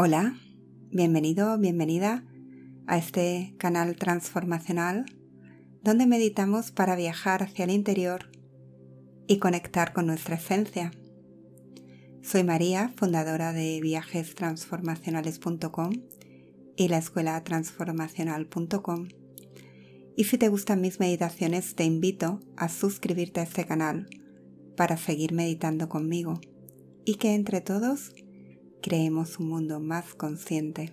Hola, bienvenido, bienvenida a este canal transformacional donde meditamos para viajar hacia el interior y conectar con nuestra esencia. Soy María, fundadora de viajestransformacionales.com y la escuela transformacional.com. Y si te gustan mis meditaciones, te invito a suscribirte a este canal para seguir meditando conmigo y que entre todos creemos un mundo más consciente.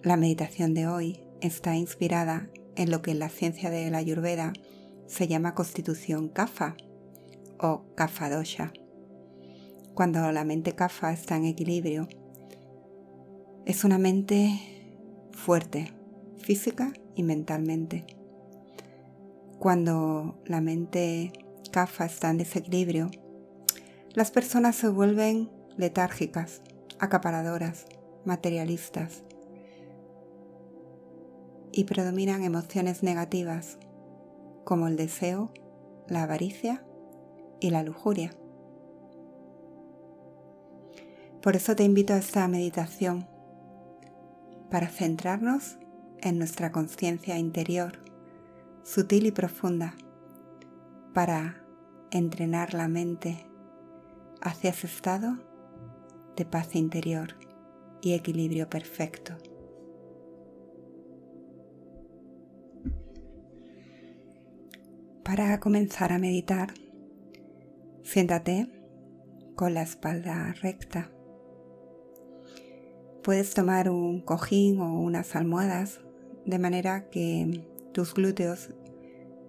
La meditación de hoy está inspirada en lo que en la ciencia de la Ayurveda se llama constitución kapha o kapha dosha. Cuando la mente kapha está en equilibrio, es una mente fuerte, física y mentalmente. Cuando la mente kapha está en desequilibrio, las personas se vuelven letárgicas, acaparadoras, materialistas y predominan emociones negativas como el deseo, la avaricia y la lujuria. Por eso te invito a esta meditación para centrarnos en nuestra conciencia interior, sutil y profunda, para entrenar la mente hacia ese estado de paz interior y equilibrio perfecto. Para comenzar a meditar, siéntate con la espalda recta. Puedes tomar un cojín o unas almohadas de manera que tus glúteos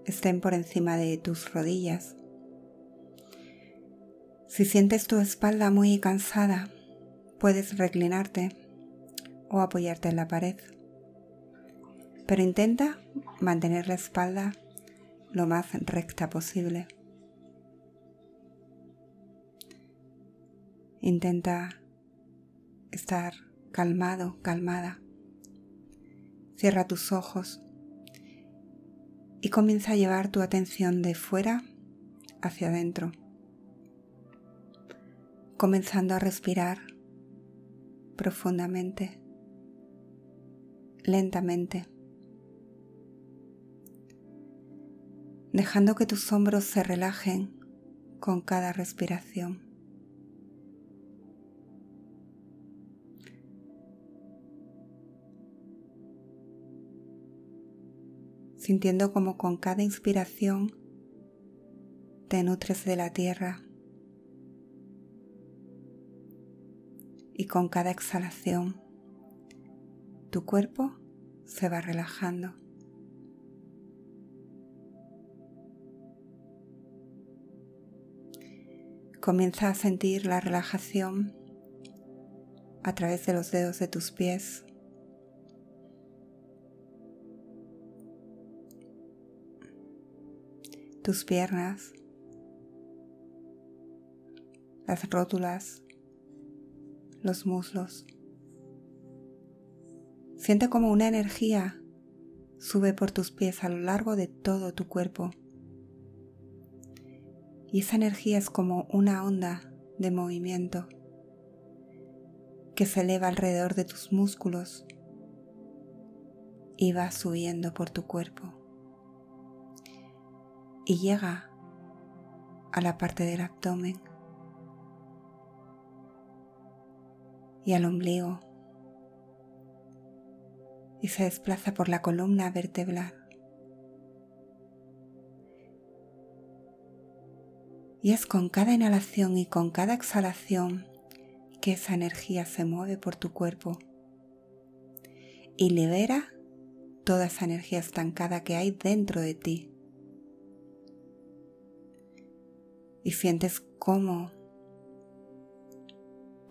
estén por encima de tus rodillas si sientes tu espalda muy cansada, puedes reclinarte o apoyarte en la pared. Pero intenta mantener la espalda lo más recta posible. Intenta estar calmado, calmada. Cierra tus ojos y comienza a llevar tu atención de fuera hacia adentro comenzando a respirar profundamente, lentamente, dejando que tus hombros se relajen con cada respiración. sintiendo como con cada inspiración te nutres de la tierra y con cada exhalación tu cuerpo se va relajando. Comienza a sentir la relajación a través de los dedos de tus pies. tus piernas, las rótulas los muslos. Siente como una energía sube por tus pies a lo largo de todo tu cuerpo. Y esa energía es como una onda de movimiento que se eleva alrededor de tus músculos y va subiendo por tu cuerpo. Y llega a la parte del abdomen. Y al ombligo y se desplaza por la columna vertebral. Y es con cada inhalación y con cada exhalación que esa energía se mueve por tu cuerpo y libera toda esa energía estancada que hay dentro de ti. Y sientes cómo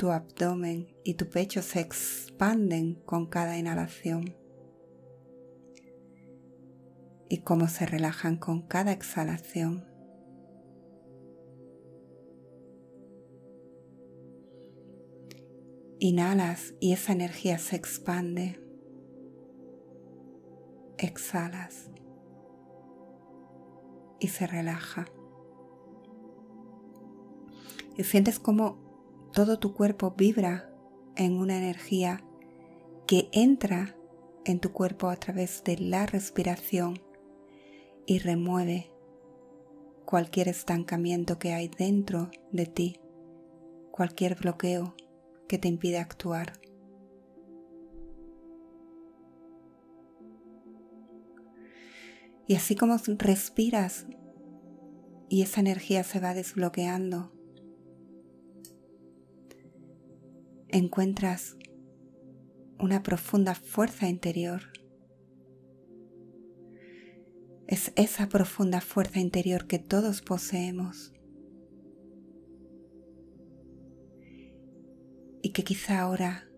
tu abdomen y tu pecho se expanden con cada inhalación y cómo se relajan con cada exhalación. Inhalas y esa energía se expande. Exhalas y se relaja. Y sientes como todo tu cuerpo vibra en una energía que entra en tu cuerpo a través de la respiración y remueve cualquier estancamiento que hay dentro de ti, cualquier bloqueo que te impide actuar. Y así como respiras y esa energía se va desbloqueando, encuentras una profunda fuerza interior. Es esa profunda fuerza interior que todos poseemos y que quizá ahora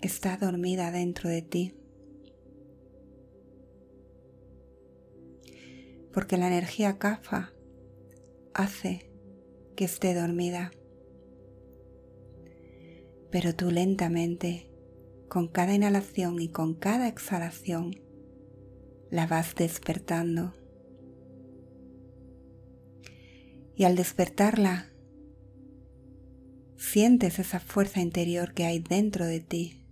está dormida dentro de ti. Porque la energía CAFA hace que esté dormida. Pero tú lentamente con cada inhalación y con cada exhalación la vas despertando. Y al despertarla, sientes esa fuerza interior que hay dentro de ti.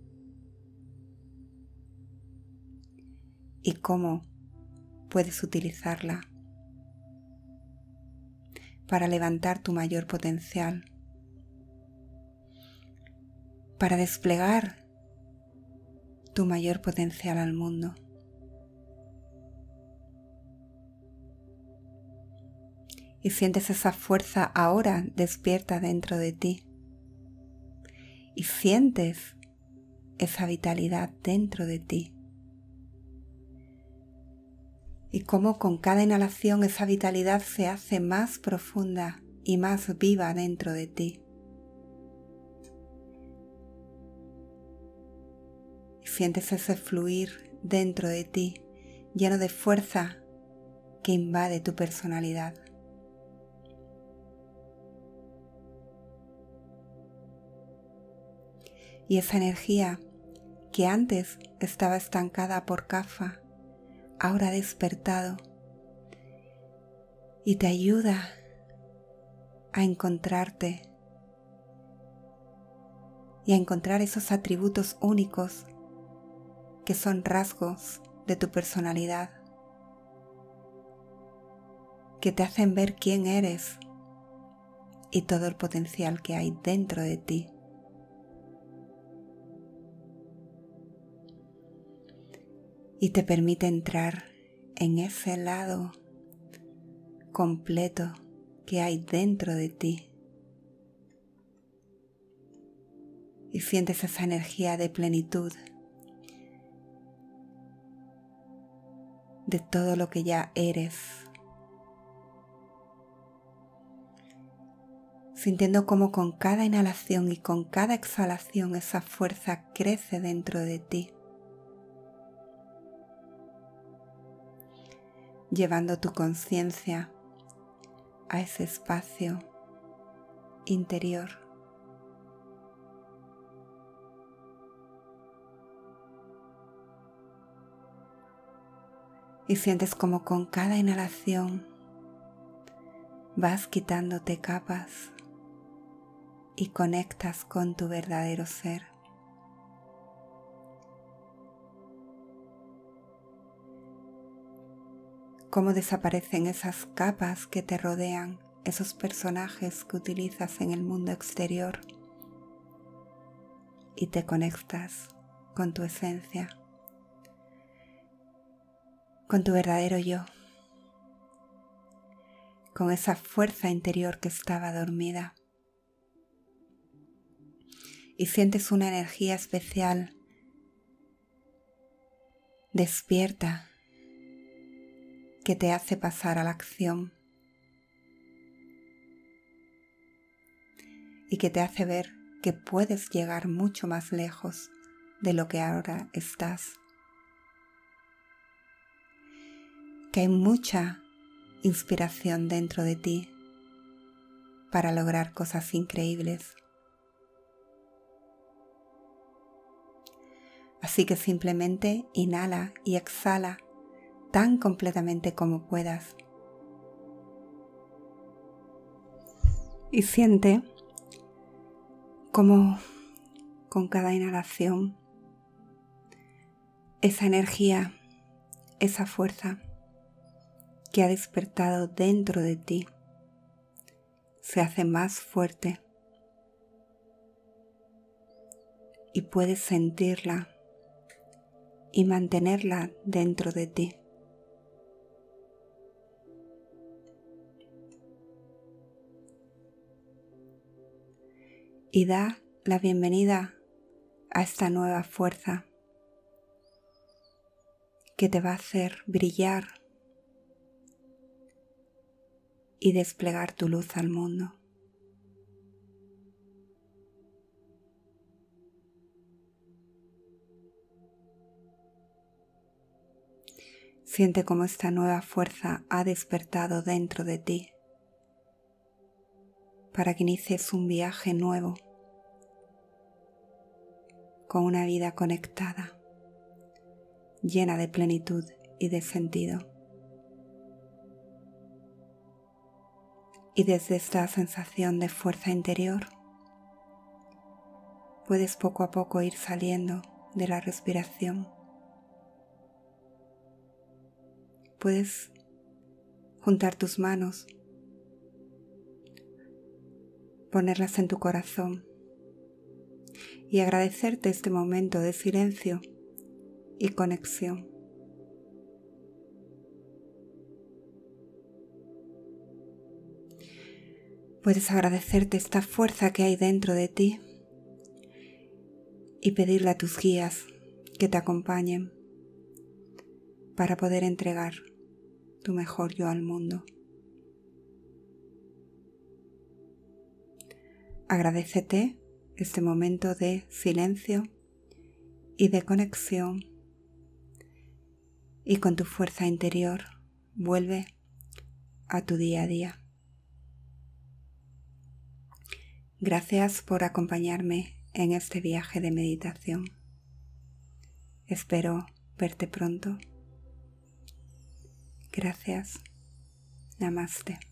Y cómo puedes utilizarla para levantar tu mayor potencial, para desplegar tu mayor potencial al mundo. Y sientes esa fuerza ahora despierta dentro de ti. Y sientes esa vitalidad dentro de ti. Y cómo con cada inhalación esa vitalidad se hace más profunda y más viva dentro de ti. Sientes ese fluir dentro de ti, lleno de fuerza que invade tu personalidad. Y esa energía que antes estaba estancada por Kafa, ahora ha despertado y te ayuda a encontrarte y a encontrar esos atributos únicos que son rasgos de tu personalidad, que te hacen ver quién eres y todo el potencial que hay dentro de ti. Y te permite entrar en ese lado completo que hay dentro de ti. Y sientes esa energía de plenitud de todo lo que ya eres. Sintiendo como con cada inhalación y con cada exhalación esa fuerza crece dentro de ti. Llevando tu conciencia a ese espacio interior. Y sientes como con cada inhalación vas quitándote capas y conectas con tu verdadero ser. Cómo desaparecen esas capas que te rodean, esos personajes que utilizas en el mundo exterior y te conectas con tu esencia con tu verdadero yo, con esa fuerza interior que estaba dormida. Y sientes una energía especial despierta que te hace pasar a la acción y que te hace ver que puedes llegar mucho más lejos de lo que ahora estás. Que hay mucha inspiración dentro de ti para lograr cosas increíbles. Así que simplemente inhala y exhala tan completamente como puedas. Y siente como con cada inhalación esa energía, esa fuerza que ha despertado dentro de ti se hace más fuerte y puedes sentirla y mantenerla dentro de ti. Y da la bienvenida a esta nueva fuerza que te va a hacer brillar y desplegar tu luz al mundo. Siente cómo esta nueva fuerza ha despertado dentro de ti para que inicies un viaje nuevo con una vida conectada, llena de plenitud y de sentido. Y desde esta sensación de fuerza interior, puedes poco a poco ir saliendo de la respiración. Puedes juntar tus manos, ponerlas en tu corazón y agradecerte este momento de silencio y conexión. Puedes agradecerte esta fuerza que hay dentro de ti y pedirle a tus guías que te acompañen para poder entregar tu mejor yo al mundo. Agradecete este momento de silencio y de conexión y con tu fuerza interior vuelve a tu día a día. Gracias por acompañarme en este viaje de meditación. Espero verte pronto. Gracias. Namaste.